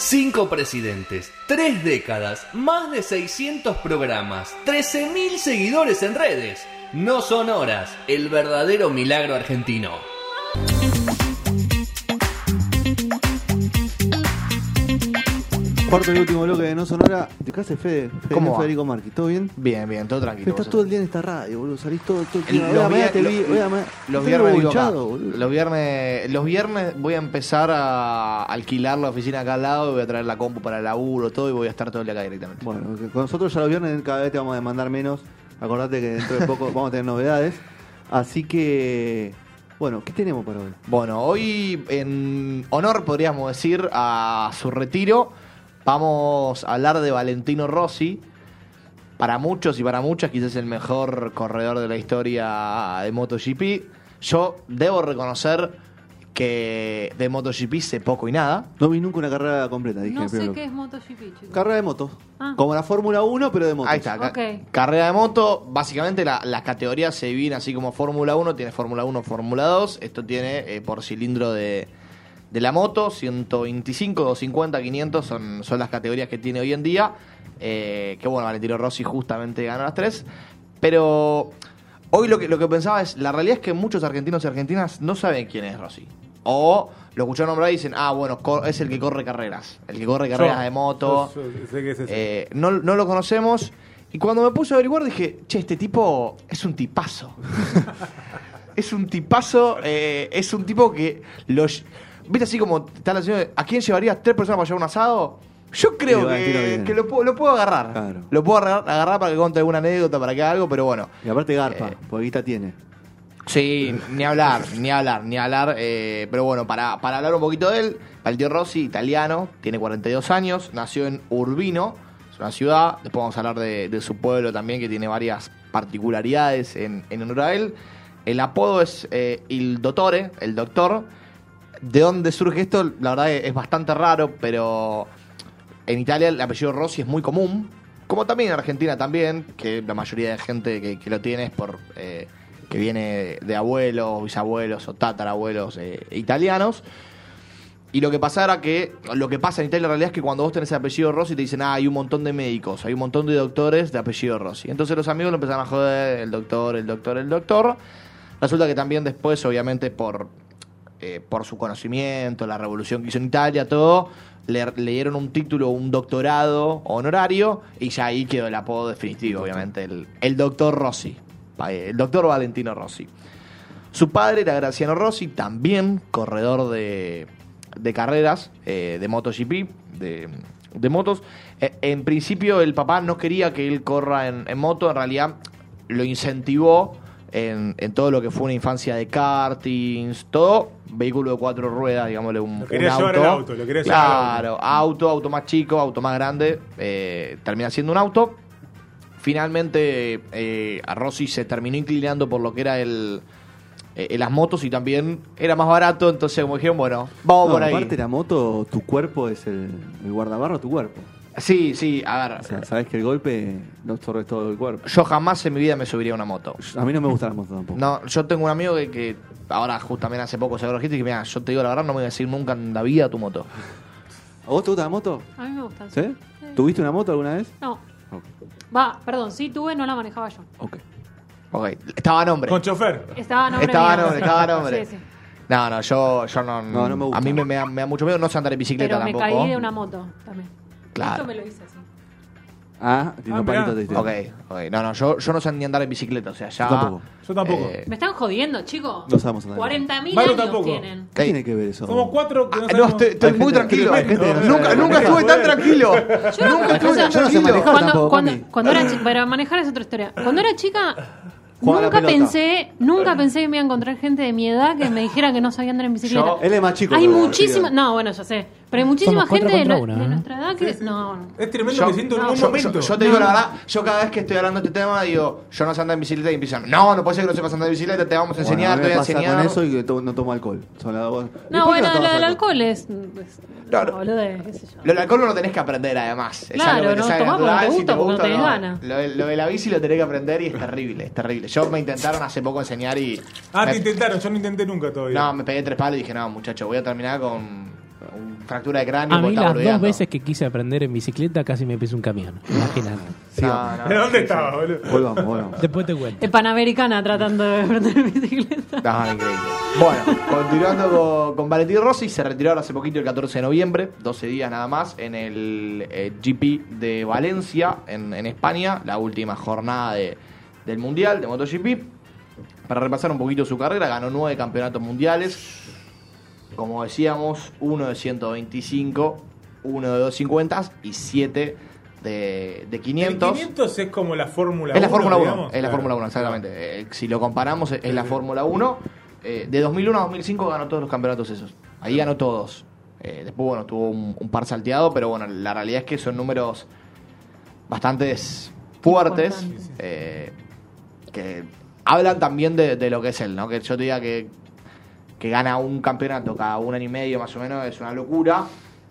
Cinco presidentes, tres décadas, más de 600 programas, 13.000 seguidores en redes. No son horas, el verdadero milagro argentino. Cuarto y último bloque de No Sonora. ¿Te hace Fede? Fede ¿Cómo? Federico Marqui, ¿todo bien? Bien, bien, todo tranquilo. Estás todo el día en esta radio, boludo. Salís todo, todo el día. los vier- te vi, Los viernes vivo acá. Los viernes, los viernes voy a empezar a alquilar la oficina acá al lado y voy a traer la compu para el laburo, todo y voy a estar todo el día acá directamente. Bueno, con nosotros ya los viernes cada vez te vamos a demandar menos. Acordate que dentro de poco vamos a tener novedades. Así que, bueno, ¿qué tenemos para hoy? Bueno, hoy en honor, podríamos decir, a su retiro, vamos a hablar de Valentino Rossi. Para muchos y para muchas, quizás el mejor corredor de la historia de MotoGP. Yo debo reconocer que de MotoGP sé poco y nada. No vi nunca una carrera completa, dije. No sé qué es MotoGP, chicos. Carrera de motos. Ah. Como la Fórmula 1, pero de motos. Ahí está, ca- Ok. carrera de moto. Básicamente la- las categorías se dividen así como Fórmula 1, tiene Fórmula 1, Fórmula 2. Esto tiene eh, por cilindro de, de la moto, 125, 250, 500 son, son las categorías que tiene hoy en día. Eh, que bueno, Valentino Rossi justamente ganó las tres. Pero hoy lo que, lo que pensaba es, la realidad es que muchos argentinos y argentinas no saben quién es Rossi. O lo escucharon nombrar y dicen, ah, bueno, es el que corre carreras. El que corre carreras Yo- de moto. yo- yo sé que es ese. Eh, no, no lo conocemos. Y cuando me puse a averiguar dije, che, este tipo es un tipazo. es un tipazo, eh, es un tipo que los... ¿Viste así como está la señora, ¿A quién llevarías tres personas para llevar un asado? Yo creo que, lo, puedo- lo puedo agarrar. Claro. Lo puedo agarrar, agarrar para que cuente alguna anécdota, para que haga algo, pero bueno. Y aparte Garpa, Eh, porque guita tiene. Sí, ni hablar, ni hablar, ni hablar. eh, pero bueno, para, para hablar un poquito de él, Valentino Rossi, italiano, tiene 42 años, nació en Urbino, es una ciudad. Después vamos a hablar de, de su pueblo también, que tiene varias particularidades en, en honor a él. El apodo es eh, Il Dottore, el doctor. ¿De dónde surge esto? La verdad es bastante raro, pero en Italia el apellido Rossi es muy común, como también en Argentina también, que la mayoría de gente que, lo tiene es por eh, que viene de abuelos, bisabuelos o tatarabuelos eh, italianos. Y lo que pasa era que, lo que pasa en Italia en realidad es que cuando vos tenés el apellido Rossi te dicen, ah, hay un montón de médicos, hay un montón de doctores de apellido Rossi. Entonces los amigos lo empezaron a joder, el doctor, el doctor, el doctor. Resulta que también después, obviamente, por, eh, por su conocimiento, la revolución que hizo en Italia, todo, le, le dieron un título, un doctorado honorario, y ya ahí quedó el apodo definitivo, obviamente, el, el doctor Rossi, el doctor Valentino Rossi. Su padre era Graciano Rossi, también corredor de, de carreras, eh, de MotoGP, de, de motos. Eh, en principio el papá no quería que él corra en, en moto, en realidad lo incentivó en, en todo lo que fue una infancia de kartings, todo vehículo de cuatro ruedas, digámosle un, Lo quería un llevar auto. al auto, lo quería llevar al claro, auto, auto más chico, auto más grande, eh, termina siendo un auto. Finalmente eh, a Rossi se terminó inclinando por lo que era el, eh, las motos y también era más barato, entonces como dijeron, bueno, vamos No, por ahí. aparte la moto, tu cuerpo es el, el guardabarro tu cuerpo. Sí, sí, a ver, O sea, sabes que el golpe no absorbe todo el cuerpo. yo jamás en mi vida me subiría a una moto. A mí no me gusta la moto tampoco. No, yo tengo un amigo que, que ahora justamente hace poco se lo dijiste y que mira, yo te digo la verdad, no me voy a decir nunca en la vida tu moto. ¿A vos te gusta la moto? A mí me gustan. ¿Sí? ¿Tuviste una moto alguna vez? No. Va, perdón, sí tuve, no la manejaba yo. Ok. Ok, estaba a nombre. Con chofer. Estaba a nombre Estaba a nombre, estaba a nombre. Sí, sí. No, no, yo, yo no, No, no me gusta. A mí me, me da, me da mucho miedo, no sé andar en bicicleta Pero me tampoco. caí de una moto también. Claro. Esto me lo hice así. Ah, Ah, palito. Ok, ok. No, no, yo, yo no sé ni andar en bicicleta, o sea, ya. Yo tampoco. Yo tampoco. eh, Me están jodiendo, chicos. No sabemos andar. 40.000 Manu años tampoco. tienen. ¿Qué tiene que ver eso? Somos cuatro que no ah, no, sabemos- estoy, estoy Hay muy gente- tranquilo. hay gente que no nunca sabe nunca manejar. estuve tan tranquilo. Yo no, nunca estuve tan yo no sé tranquilo. manejar. Cuando, tampoco, cuando, mami. cuando era chica, para manejar es otra historia. Cuando era chica, Jugaba a la nunca pelota. pensé, nunca pensé que me iba a encontrar gente de mi edad que me dijera que no sabía andar en bicicleta. Yo- Él es más chico. hay pero- muchísima, no, bueno, yo sé, pero hay muchísima Somos gente de, contra una, de ¿eh? nuestra edad que no, no. Es tremendo Yo- que siento en no, un Yo, momento. yo- yo te digo la verdad, yo cada vez que estoy hablando de este tema digo, yo no sé andar en bicicleta y empiezan, no, no puede ser que no sepas andar en bicicleta, te vamos a Bueno, enseñar, a mí te voy a pasa enseñar. con eso y que to- no tomo alcohol. Son las dos- ¿Y por No, bueno, tomas lo del alcohol es, es Claro. no, boludez, qué sé yo. Lo del alcohol no lo tenés que aprender además. Es Claro, algo que te no, sale porque natural, te si gusta, porque no tenés no. ganas. Lo, de- lo de la bici lo tenés que aprender y es terrible, es terrible. Yo me intentaron hace poco enseñar y... Ah, me- te intentaron, yo no intenté nunca todavía. No, me pegué tres palos y dije, no, muchacho, voy a terminar con, fractura de cráneo. A mí las dos veces que quise aprender en bicicleta casi me pisa un camión. Imagínate. No, no. ¿De dónde estaba, boludo? Volvamos, volvamos. Después te cuento. Es Panamericana tratando de aprender bicicleta. No, increíble. Bueno, continuando con, con Valentín Rossi, se retiró ahora hace poquito el 14 de noviembre, 12 días nada más, en el eh, GP de Valencia, en, en España, la última jornada de- del Mundial de MotoGP. Para repasar un poquito su carrera, ganó nueve campeonatos mundiales, como decíamos, uno de 125, uno de 250 y siete de, de 500. El 500 es como la Fórmula 1. Es la Fórmula 1, digamos. es la. Fórmula 1, exactamente. Eh, si lo comparamos, es la Fórmula 1. Eh, de 2001 a 2005 ganó todos los campeonatos esos. Ahí ganó todos. Eh, después, bueno, tuvo un, un par salteado, pero bueno, la realidad es que son números bastante fuertes. Eh, que hablan también de, de lo que es él, ¿no? Que yo te diga que, que gana un campeonato cada un año y medio más o menos es una locura.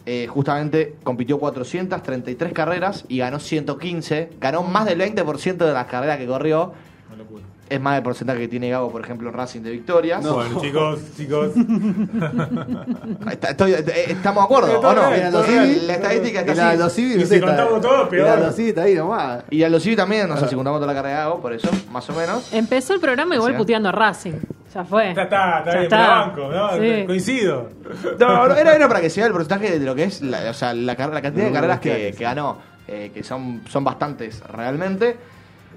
Eh, justamente compitió 433 carreras y ganó 115. Ganó más del 20% de las carreras que corrió. Una locura. Es más del porcentaje que tiene Gago, por ejemplo, en Racing de victorias. Bueno, chicos, chicos. Está- estoy- eh, ¿Estamos de acuerdo o no? bien, los La estadística está el así. Aldo Civi, Y no si contamos todo, peor. El está ahí nomás. Y a los Civi también, no sé si contamos toda la carrera de Gago, por eso, más o menos. Empezó el programa igual Sí. puteando a Racing. Ya fue. Ya está, está Ya bien, la banco, ¿no? Sí. Coincido. No, no, era, era para que se vea el porcentaje de lo que es la, o sea, la, car- la cantidad de carreras que ganó, eh, que son, son bastantes realmente.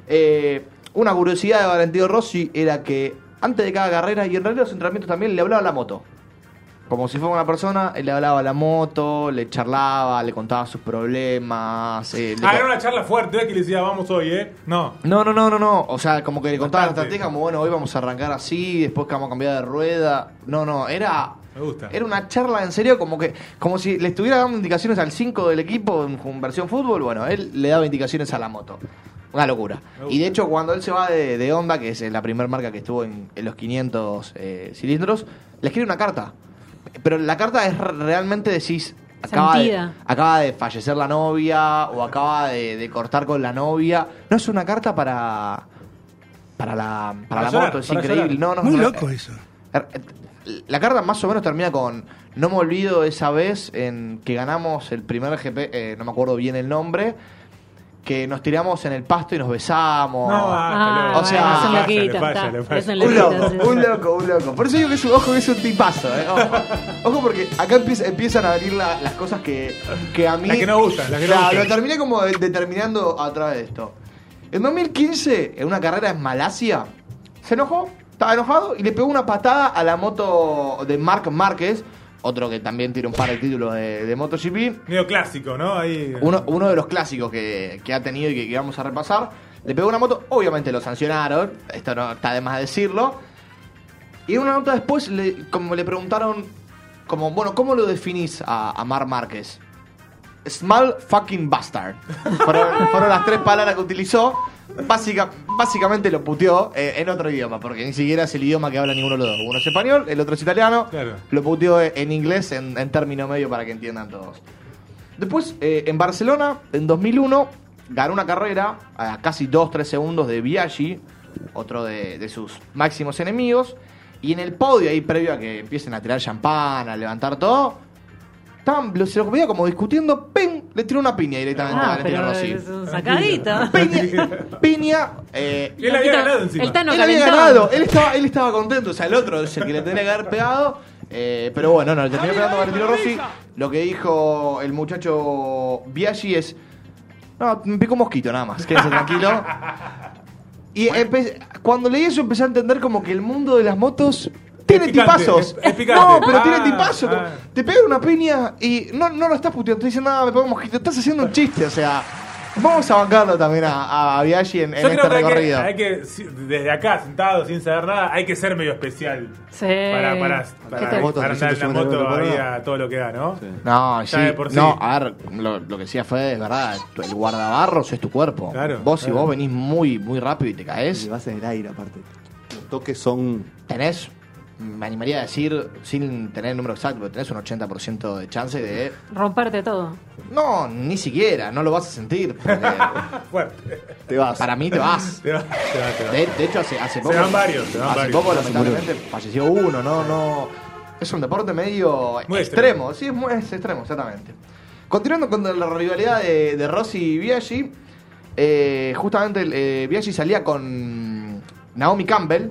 Eh, una curiosidad de Valentino Rossi era que antes de cada carrera y en realidad los entrenamientos también le hablaba a la moto. Como si fuera una persona, él le hablaba a la moto, le charlaba, le contaba sus problemas. eh, le Ah, era una charla fuerte, ¿ves? Que le decía, vamos hoy, ¿eh? No. No, no, no, no, no. O sea, como que le contaba la estrategia, como bueno, hoy vamos a arrancar así, después que vamos a cambiar de rueda. No, no, era. Me gusta. Era una charla en serio, como que como si le estuviera dando indicaciones al 5 del equipo en, en versión fútbol. Bueno, él le daba indicaciones a la moto. Una locura. Y de hecho, cuando él se va de, de Honda, que es la primera marca que estuvo en, en los 500 eh, cilindros, le escribe una carta. Pero la carta es re- realmente decís. Acaba de, acaba de fallecer la novia o acaba de, de cortar con la novia. No es una carta para. Para la, para Para la llorar, moto, es para increíble. llorar. No, no, Muy no, loco eh, eso. Er, eh, La carta más o menos termina con no me olvido esa vez en que ganamos el primer GP, eh, no me acuerdo bien el nombre, que nos tiramos en el pasto y nos besamos. No, Ah, O sea, es un falla, está. falla. Loco, un loco, un loco. Por eso digo que es un ojo que es un tipazo, eh. Ojo, Ojo, porque acá empieza- empiezan a venir la- las cosas que, que a mí. Las que no gustan, las que no gustan. lo terminé como de- determinando a través de esto. En 2015, en una carrera en Malasia, se enojó, estaba enojado y le pegó una patada a la moto de Marc Márquez, otro que también tiene un par de títulos de, de MotoGP. Medio clásico, ¿no? Ahí. Uno, uno de los clásicos que, que ha tenido y que, que vamos a repasar. Le pegó una moto, obviamente lo sancionaron, esto no está de más decirlo. Y una nota después, le, como le preguntaron, como, bueno, ¿cómo lo definís a, a Mar Márquez? Small fucking bastard. Fueron, fueron las tres palabras que utilizó. Básica, básicamente lo puteó eh, en otro idioma, porque ni siquiera es el idioma que habla ninguno de los dos. Uno es español, el otro es italiano. Claro. Lo puteó en inglés en, en término medio para que entiendan todos. Después, eh, en Barcelona, en 2001, ganó una carrera a casi 2-3 segundos de Biaggi, otro de, de sus máximos enemigos. Y en el podio, ahí previo a que empiecen a tirar champán, a levantar todo, estaban, lo- se lo veía como discutiendo, ¡ping! Le tiró una piña directamente a Ah, pero Rossi. es un sacadito. Piña, piña, eh, él había ganado encima. El Tano él había ganado, él estaba, él estaba contento, o sea, el otro es el que le tenía que haber pegado. eh, pero bueno, no, le terminó pegando a Valentino Rossi. Lo que dijo el muchacho Biaggi es: No, me picó un mosquito nada más, quédese tranquilo. Y cuando leí eso empecé a entender como que el mundo de las motos tiene picante, tipazos. es- es picante. no, pero Ah, tiene tipazos. ah. Te pega una piña y no, no lo estás puteando, estás diciendo nada, me pegó un mosquito. Estás haciendo un chiste, o sea. Vamos a bancarlo también a, a Biaggi en, en este hay, que recorrido. hay que, desde acá, sentado, sin saber nada, hay que ser medio especial. Sí. Para, para, ¿Qué para, te- moto, para andar en la 350 moto ahí a todo lo que da, ¿no? Sí. No, Ya sí. de por sí. No, a ver, lo, lo que decía fue, es verdad, el guardabarros es tu cuerpo. Claro, Vos, si claro. vos venís muy, muy rápido y te Y caes, vas en el aire aparte. Los toques son. tenés, me animaría a decir, sin tener el número exacto, pero tenés un 80% de chance de... Romperte todo. No, ni siquiera, no lo vas a sentir. Fuerte. Te vas. para mí te vas. Te va, te va, te va. De, de hecho, hace, hace poco... van varios, se van hace varios. poco, Se lamentablemente, falleció uno, no, no... Es un deporte medio Muy extremo. Sí, es, muy, es extremo, exactamente. Continuando con la rivalidad de, de Rossi y Biaggi, eh, justamente eh, Biaggi salía con Naomi Campbell,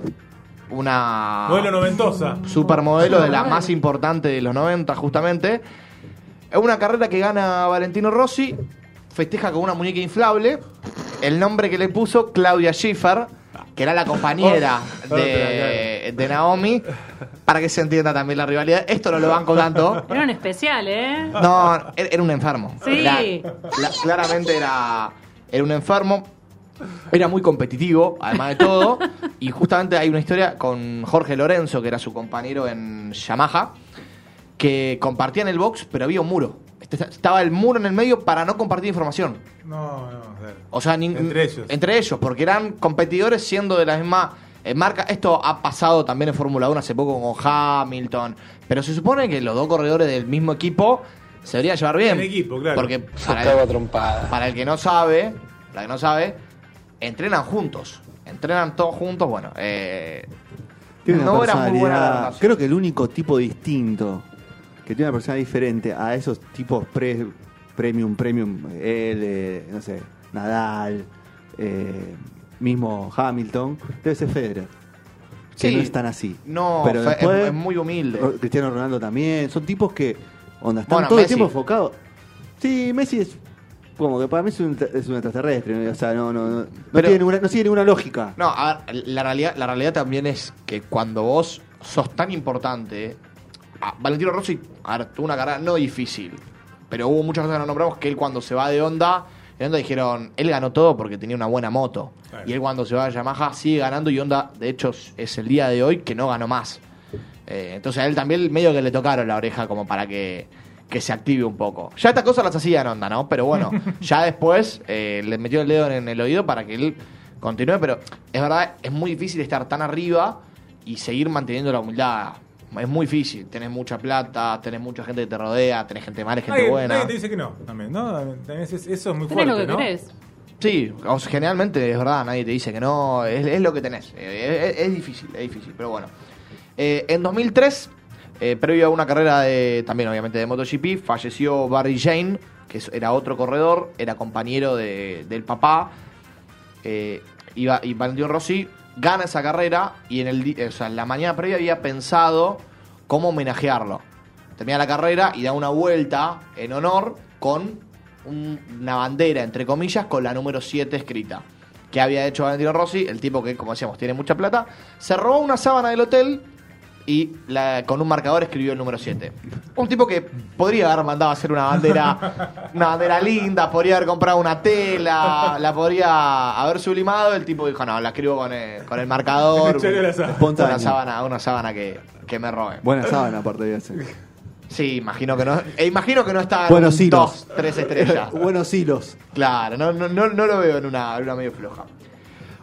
una Modelo noventosa. supermodelo de la más importante de los 90 justamente. Es una carrera que gana Valentino Rossi, festeja con una muñeca inflable, el nombre que le puso Claudia Schiffer, que era la compañera Oh, de, de Naomi, para que se entienda también la rivalidad. Esto no lo banco tanto. Era un especial, ¿eh? No, era un enfermo. Sí. La- claramente era, era un enfermo. Era muy competitivo, además de todo. y justamente hay una historia con Jorge Lorenzo, que era su compañero en Yamaha, que compartían el box, pero había un muro. Este- Estaba el muro en el medio para no compartir información. No, no. O sea, Entre ellos. Entre ellos, porque eran competidores siendo de la misma eh, marca. Esto ha pasado también en Fórmula 1 hace poco con Hamilton. Pero se supone que los dos corredores del mismo equipo se deberían llevar bien. En equipo, claro. Porque para el, para el que no sabe, para el que no sabe, entrenan juntos. Entrenan todos juntos, bueno, eh, Tiene no era muy buena la personalidad. relación. Creo que el único tipo distinto que tiene una personalidad diferente a esos tipos pre- premium, premium, él, eh, no sé, Nadal, eh, mismo Hamilton, debe ser Federer. Que Sí. no están así. No, pero es- después, es muy humilde. Cristiano Ronaldo también. Son tipos que onda, están Bueno, todo Messi. el tiempo enfocados. Sí, Messi es como que para mí es un, es un extraterrestre. ¿no? O sea, no, no, no, no Pero- tiene ninguna, no sigue ninguna lógica. No, a ver, la realidad, la realidad también es que cuando vos sos tan importante. Valentino Rossi, a ver, tuvo una carrera no difícil. Pero hubo muchas cosas que no nombramos que él cuando se va de Honda, en Honda dijeron, él ganó todo porque tenía una buena moto. Claro. Y él cuando se va a Yamaha sigue ganando y Honda, de hecho, es el día de hoy que no ganó más. Eh, entonces a él también medio que le tocaron la oreja como para que, que se active un poco. Ya estas cosas las hacía en Honda, ¿no? Pero bueno, ya después eh, le metió el dedo en el oído para que él continúe. Pero es verdad, es muy difícil estar tan arriba y seguir manteniendo la humildad. Es muy difícil. Tenés mucha plata, tenés mucha gente que te rodea, tenés gente mala gente Nadie, buena. nadie te dice que no, también, ¿no? También es- eso es muy Tenés fuerte, lo que ¿no? querés. Sí, generalmente es verdad, nadie te dice que no, es, es lo que tenés. Eh, Es, es difícil, es difícil, pero bueno. Eh, en 2003, eh, previo a una carrera de, también obviamente de MotoGP, falleció Barry Jane, que era otro corredor, era compañero de- del papá. Eh, y Valentino Rossi gana esa carrera y en, el, la mañana previa había pensado cómo homenajearlo. Termina la carrera y da una vuelta en honor con un- una bandera, entre comillas, con la número 7 escrita. Que había hecho Valentino Rossi, el tipo que, como decíamos, tiene mucha plata. Se robó una sábana del hotel y la- con un marcador escribió el número 7. Un tipo que podría haber mandado a hacer una bandera, una bandera linda, podría haber comprado una tela, la podría haber sublimado. El tipo dijo, no, la escribo con el, con el marcador. La sábana. Una sábana, una sábana que, que me robe. Buena sábana, aparte de ser. Sí, imagino que no. e imagino que no está en Buenos un hilos. dos, tres estrellas. Buenos hilos. Claro, no, no, no, no lo veo en una, en una medio floja.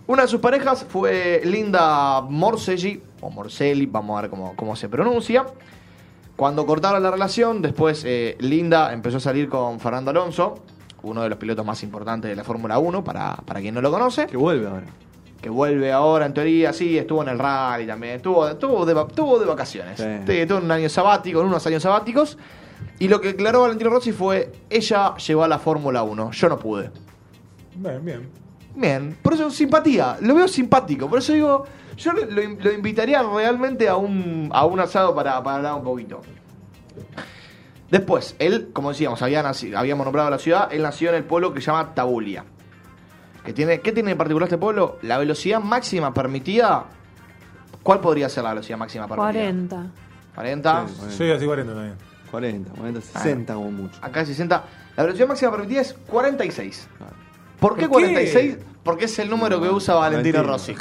Una de sus parejas fue Linda Morselli, o Morselli, vamos a ver cómo, cómo se pronuncia. Cuando cortaron la relación, después eh, Linda empezó a salir con Fernando Alonso, uno de los pilotos más importantes de la Fórmula 1, para, para quien no lo conoce, Que vuelve ahora. que vuelve ahora en teoría, sí, estuvo en el rally también, estuvo, estuvo, de, va- estuvo de vacaciones, Sí. Sí, estuvo en un año sabático, en unos años sabáticos, y lo que declaró Valentino Rossi fue, ella llegó a la Fórmula 1, yo no pude. Bien, bien. Bien, por eso simpatía, lo veo simpático, por eso digo, yo lo, lo in- lo invitaría realmente a un, a un asado para, para hablar un poquito. Después, él, como decíamos, había naci- habíamos nombrado la ciudad, él nació en el pueblo que se llama Tabulia. Que tiene, ¿Qué tiene en particular este pueblo? La velocidad máxima permitida. ¿Cuál podría ser la velocidad máxima permitida? 40. 40. Sí, bueno. Yo iba así 40 también. 40, 40, 60 como mucho. Acá es 60. La velocidad máxima permitida es 46. Claro. ¿Por qué ¿Por qué? 46? Porque es el número que usa Valentino. Rossi.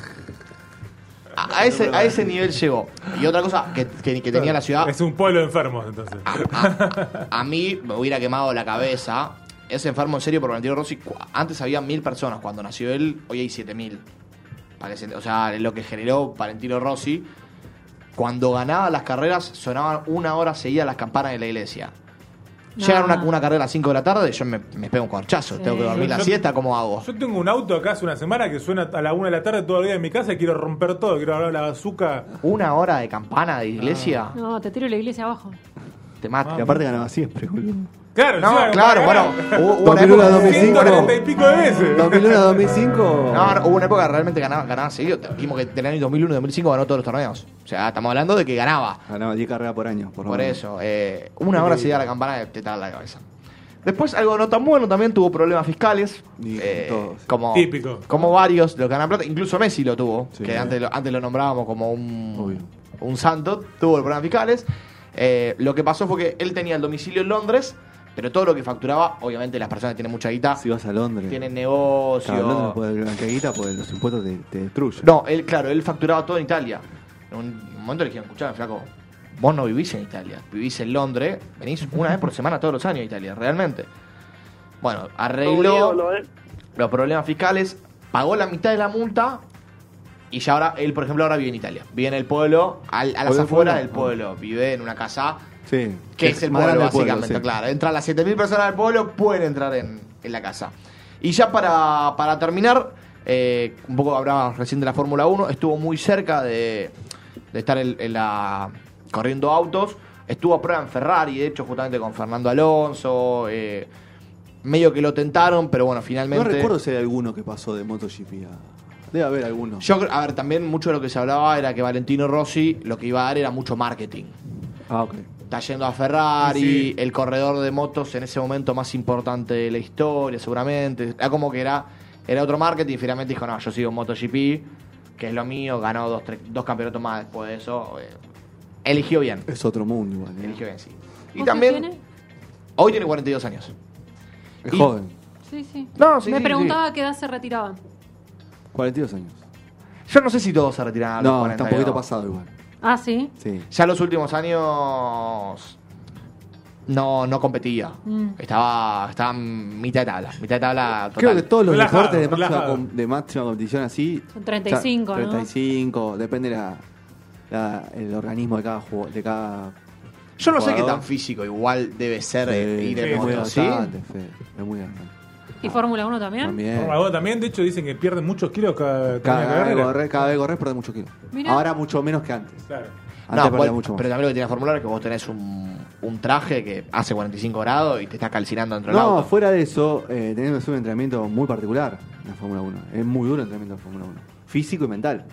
A, a ese, a ese nivel llegó. Y otra cosa que, que- que tenía la ciudad, Es un pueblo de enfermos, entonces. a, a mí me hubiera quemado la cabeza. Es enfermo en serio por Valentino Rossi. Antes había mil personas. Cuando nació él, hoy hay siete mil. O sea, lo que generó Valentino Rossi. Cuando ganaba las carreras, sonaban una hora seguida las campanas de la iglesia. Llegan No. una, una carrera a las 5 de la tarde, yo me, me pego un corchazo. Sí. Tengo que dormir la siesta, ¿cómo hago? Yo tengo un auto acá hace una semana que suena a la una de la tarde todo el día en mi casa y quiero romper todo, quiero hablar la bazooka. Una hora de campana de iglesia, No, te tiro la iglesia abajo. te mata. Y aparte ganaba siempre, boludo. Claro, No, claro, para bueno, hubo, hubo una 2001 época, 2005. 140 y pico de veces. 2001 2005. no, no, hubo una época que realmente ganaba, ganaba seguido. Dijimos que del año 2001 y 2005 ganó todos los torneos. O sea, estamos hablando de que ganaba. Ganaba 10 carreras por año, por, lo Por menos. eso, eh, una hora seguida la campana te tala la cabeza. Después, algo no tan bueno, también tuvo problemas fiscales. Eh, todos. como, Típico. como varios de los que ganan plata. Incluso Messi lo tuvo, Sí. que antes lo, antes lo nombrábamos como un, Obvio. un santo. Tuvo problemas fiscales. Eh, lo que pasó fue que él tenía el domicilio en Londres, pero todo lo que facturaba, obviamente las personas que tienen mucha guita, Si vas a Londres. tienen Claro, negocio. Londres no puede guita porque los impuestos te, te destruyen. No, él, claro, él facturaba todo en Italia. En un momento le dijeron, escuchame, flaco, vos no vivís en Italia, vivís en Londres, venís una vez por semana todos los años a Italia, realmente. Bueno, arregló los problemas fiscales, pagó la mitad de la multa y ya ahora, él por ejemplo ahora vive en Italia. Vive en el pueblo, al- a las ¿Pueblo, afueras del pueblo. Vive en una casa Sí. que es el más pueblo, grande el pueblo, básicamente, sí. claro. Entran las 7.000 personas del pueblo, pueden entrar en, en la casa. Y ya para, para terminar, eh, un poco hablábamos recién de la Fórmula 1, estuvo muy cerca de, de estar en, en la corriendo autos. Estuvo a prueba en Ferrari, de hecho, justamente con Fernando Alonso. eh, medio que lo tentaron, pero bueno, No finalmente... recuerdo si hay alguno que pasó de MotoGP a... Debe haber alguno. Yo, a ver, también mucho de lo que se hablaba era que Valentino Rossi lo que iba a dar era mucho marketing. Ah, ok. Está yendo a Ferrari, Sí. el corredor de motos en ese momento más importante de la historia, seguramente. Era como que era, era otro marketing y finalmente dijo, no, yo sigo en MotoGP, que es lo mío, ganó dos, tres- dos campeonatos más después de eso. eh, eligió bien, Es otro mundo igual. ¿eh? eligió bien, sí. Y ¿Vos qué también, tiene? hoy tiene 42 años. Es Y- joven. Sí, sí. No, sí, Me sí, preguntaba a qué edad se retiraban. 42 años. Yo no sé si todos se retiran a los No, 42. está un poquito pasado igual. Ah, sí. Sí. Ya los últimos años no, no competía. Mm. Estaba, estaba mitad de tabla. Mitad de tabla total. Creo que todos los Relajado, deportes de máxima, com- de máxima competición así. Son 35, ya, ¿no? 35, depende la, la- el organismo de cada juego, de cada. Yo no sé qué jugador. tan físico igual debe ser eh, ir en es muy moto, ¿sí? bastante, Fe, es muy bastante. ¿Y Fórmula 1 también? También. Fórmula 1 también, de hecho, dicen que pierden muchos kilos cada, Cada, cada vez correr, cada vez correr, perdés mucho kilos. Mirá. Ahora mucho menos que antes. Claro. Antes No, perdía igual, mucho más. pero también lo que tiene la Fórmula es que vos tenés un, un traje que hace 45 grados y te está calcinando dentro del No, auto. fuera de eso, eh, tenés que hacer un entrenamiento muy particular en la Fórmula 1. Es muy duro el entrenamiento de Fórmula 1. Físico y mental.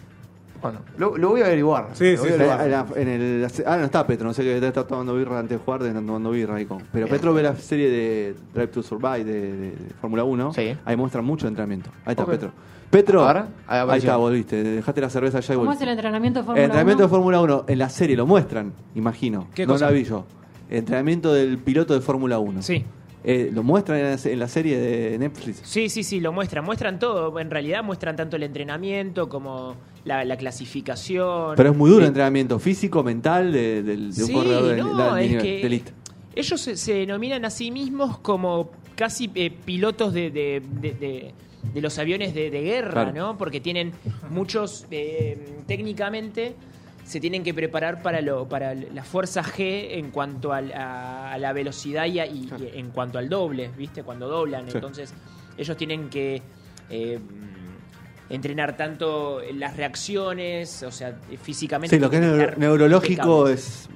Bueno, lo, lo voy a averiguar. Sí, Lo sí, voy a sí. averiguar. En, la- en el, ah, no está Petro, no sé qué debe estar tomando birra antes de jugar, estar tomando birra ahí con. Pero. Petro ve la serie de Drive to Survive de, de- de Fórmula 1. Sí. Ahí muestran mucho entrenamiento. Ahí está Ok. Petro. Petro, ahí ahí, apareció. está, volviste. Dejaste la cerveza allá y ¿Cómo es volviste. el entrenamiento de El Fórmula 1? entrenamiento de Fórmula 1 en la serie lo muestran, imagino. ¿Qué no cosa? la vi yo. El entrenamiento del piloto de Fórmula 1. Sí. Eh, lo muestran en la, en la serie de Netflix. Sí, sí, sí, lo muestran. Muestran todo. En realidad muestran tanto el entrenamiento como la, la clasificación. Pero es muy duro el Eh, entrenamiento físico, mental de, del- de un corredor de, no, de- es de- que de elite. Ellos se, se denominan a sí mismos como casi eh, pilotos de, de- de- de- de los aviones de, de guerra, Claro. ¿no? Porque tienen muchos, eh, técnicamente, se tienen que preparar para lo para la fuerza G en cuanto a, a la velocidad y, a- y- y en cuanto al doble, ¿viste? Cuando doblan. Sí. Entonces, ellos tienen que eh, entrenar tanto las reacciones, o sea, físicamente. Sí, lo que es neurológico es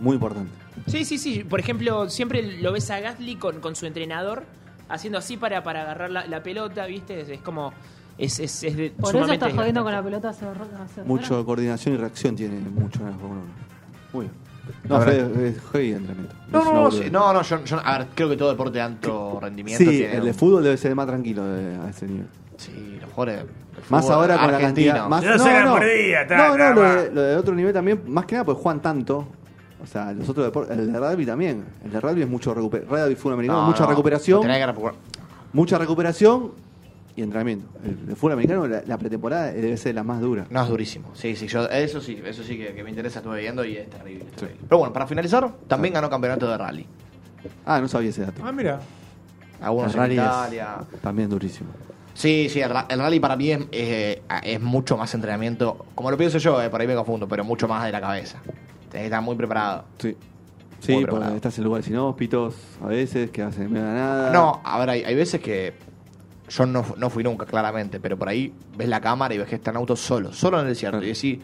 muy importante. Sí, sí, sí. Por ejemplo, siempre lo ves a Gasly con, con su entrenador haciendo así para, para agarrar la, la pelota, ¿viste? Es, es como. Es, es, es de, Por eso estás jodiendo con la pelota hace, hace Mucho coordinación y reacción tiene mucho en la Fórmula 1. Muy bien. No. Fede, es heavy el entrenamiento. No, no, no, sí, no, no, yo, yo- a ver, creo que todo deporte de alto rendimiento Sí, tiene el de un- fútbol debe ser más tranquilo de- a ese nivel. Sí, los jugadores de Más fútbol ahora con la argentino. cantidad. Más, se la no. ta, no, no, ta, lo va. de, lo de otro nivel también, más que nada porque juegan tanto. O sea, los otros deportes, el de rugby también. El de rugby es mucho recuperación. Rugby fútbol americano, No, mucha no, recuperación. tenés que recuperar. Mucha recuperación y entrenamiento. El de fútbol americano, la, la pretemporada debe ser la más dura. No, es durísimo. Sí, sí, yo, eso sí, eso sí que, que me interesa, estuve viendo y es terrible. es terrible. Pero bueno, para finalizar, también ganó campeonato de rally. Ah, no sabía ese dato. Ah, mira. Algunos El en rally es Italia. también durísimo. Sí, sí, el, ra- el rally para mí es, es- es mucho más entrenamiento. Como lo pienso yo, eh, por ahí me confundo, pero mucho más de la cabeza. Tenés que estar muy preparado. Sí. Sí, porque preparado. estás en lugares inhóspitos a veces, que hacen medio nada. No, a ver, hay, hay veces que yo no, no fui nunca, claramente, pero por ahí ves la cámara y ves que está en auto solo, solo en el desierto. Y decís,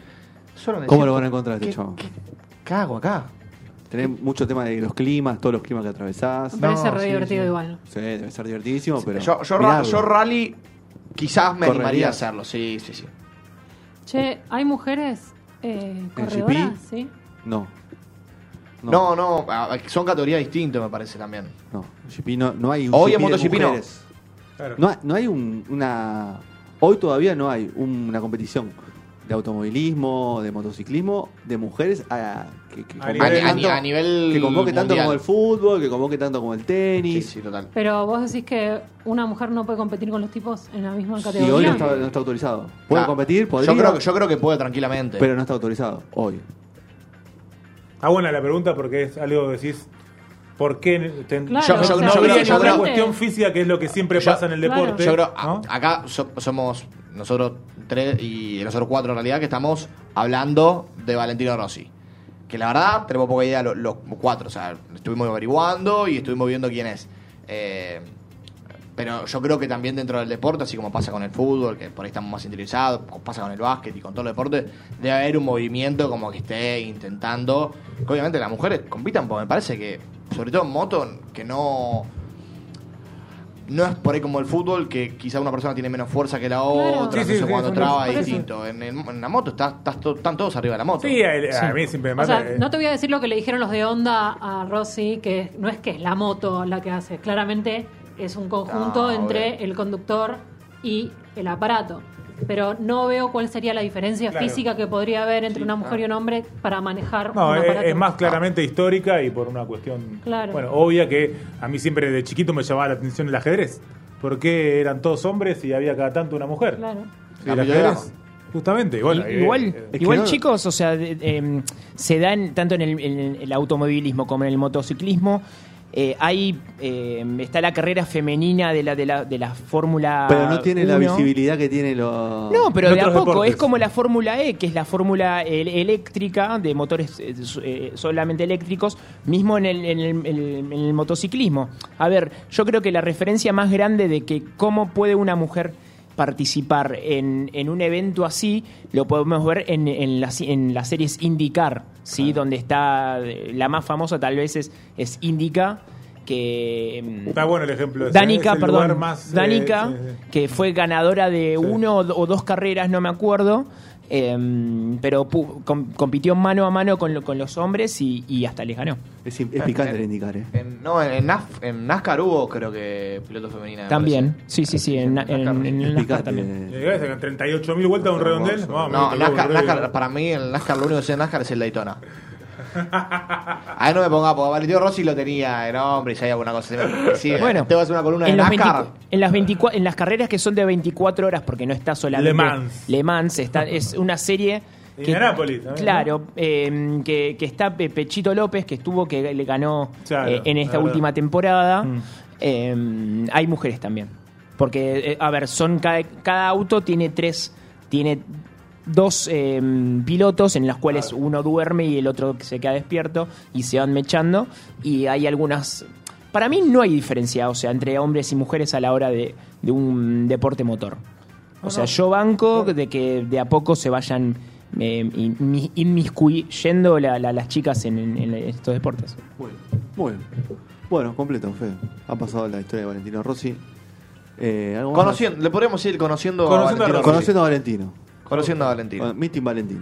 solo en el ¿Cómo desierto, lo van a encontrar este ¿qué- chabón? qué- ¿Qué hago acá? Tenés mucho tema de los climas, todos los climas que atravesás. Me parece No, re sí, divertido sí. igual. Sí, debe ser divertidísimo, pero. yo, yo, ra- mirarlo. yo rally quizás me animaría a hacerlo, sí, sí, sí. Che, ¿hay mujeres eh, ¿En corredoras? GP? Sí. No. No, no, son categorías distintas me parece también. No, GP no, no hay un Hoy en GP de MotoGP no. Claro. No hay, no hay un- una. Hoy todavía no hay una competición de automovilismo, de motociclismo, de mujeres a, que, que A nivel- tanto, ni- a nivel que convoque tanto mundial. como el fútbol, que convoque tanto como el Sí, tenis. sí, total. Pero vos decís que una mujer no puede competir con los tipos en la misma y categoría. hoy no está, no está autorizado. Puede Ah, competir, podría, Yo creo, que- yo creo que puede tranquilamente. pero no está autorizado hoy. Ah, buena la pregunta porque es algo que decís. ¿Por qué? ten- Claro, Yo- yo- no, yo no creo- habría yo creo- cuestión física que es lo que siempre Yo- pasa en el claro. deporte. Yo creo, acá so- somos nosotros tres y nosotros cuatro en realidad que estamos hablando de Valentino Rossi. Que la verdad tenemos poca idea los, los cuatro. O sea, estuvimos averiguando y estuvimos viendo quién es. Eh, pero yo creo que también dentro del deporte, así como pasa con el fútbol, que por ahí estamos más interiorizados, como pasa con el básquet y con todo el deporte, debe haber un movimiento como que esté intentando que obviamente las mujeres compitan, porque me parece que, sobre todo en moto, que no no es por ahí como el fútbol, que quizá una persona tiene menos fuerza que la Claro. otra, Sí, no sí, sé sí, cuando traba es distinto. En, el- en la moto estás, estás to- están todos arriba de la moto. Sí, a, a mí siempre me O mata. sea, eh, no te voy a decir lo que le dijeron los de Honda a Rossi, que no es que es la moto la que hace, claramente es un conjunto No, entre el conductor y el aparato. Pero no veo cuál sería la diferencia Claro. física que podría haber entre Sí, una mujer ah. y un hombre para manejar No, un es, aparato. es más claramente histórica y por una cuestión Claro. bueno, obvia que a mí siempre de chiquito me llamaba la atención el ajedrez. ¿Por qué eran todos hombres y había cada tanto una mujer? Claro. Sí, el ajedrez, justamente. eh, igual, eh, igual no- chicos, o sea, de- em, se dan tanto en el, en el automovilismo como en el motociclismo. Eh, hay em, está la carrera femenina de la de la, de la Fórmula Pero no tiene la 1. visibilidad que tiene los. No, pero de a poco deportes. es como la Fórmula E, que es la fórmula el- eléctrica de motores eh, eh, solamente eléctricos, mismo en el, en, el, en el- en el motociclismo. A ver, yo creo que la referencia más grande de que cómo puede una mujer participar en, en un evento así, lo podemos ver en, en, las, en las series IndyCar, ¿sí? donde está la más famosa tal vez es, es Indica, que... em, Está bueno el ejemplo. ese, Danica, perdón, más, eh, Danica, sí, sí. que fue ganadora de Sí. uno o dos carreras, no me acuerdo, em, pero com- compitió mano a mano con, lo- con los hombres y, y hasta les ganó. Es, es picante el indicar, ¿eh? En, no, en, NAF- en NASCAR hubo creo que piloto femenina. me También, parece. sí, sí, sí, en, en, en- en NASCAR picante. también. Y acá sacan 38.000 vueltas de un redondel. No, NASCAR, NASCAR, para mí el NASCAR lo único que sé de NASCAR es el Daytona. Ahí no me ponga, porque Valentino Rossi lo tenía en hombre y si hay alguna cosa. Sí, Bueno, te vas a hacer una columna de en, los NASCAR. 24 en las 24 en las carreras que son de 24 horas, porque no está solamente Le Mans. Le Mans, está, es una serie que, Indianápolis también, claro, eh, que, que está Pe- Pechito López, que estuvo, que le ganó Claro, eh, en esta verdad. última temporada. Mm. Eh, hay mujeres también. Porque, eh, a ver, son cada, cada auto tiene tres, tiene dos eh, pilotos en los cuales uno duerme y el otro se queda despierto y se van mechando. Y hay algunas. Para mí no hay diferencia, o sea, entre hombres y mujeres a la hora de, de un deporte motor. O sea, yo banco de que de a poco se vayan eh, inmi- inmiscuyendo la- la- las chicas en, en- en estos deportes. Muy bien. Muy bien. Bueno, completo, Fede. Ha pasado la historia de Valentino Rossi. Eh, ¿algo más? Conociendo, le podríamos ir conociendo, Conociendo a a Valentino Rossi. Rossi. Conociendo a Valentino. Conociendo a Valentino. Con- Meeting Valentino.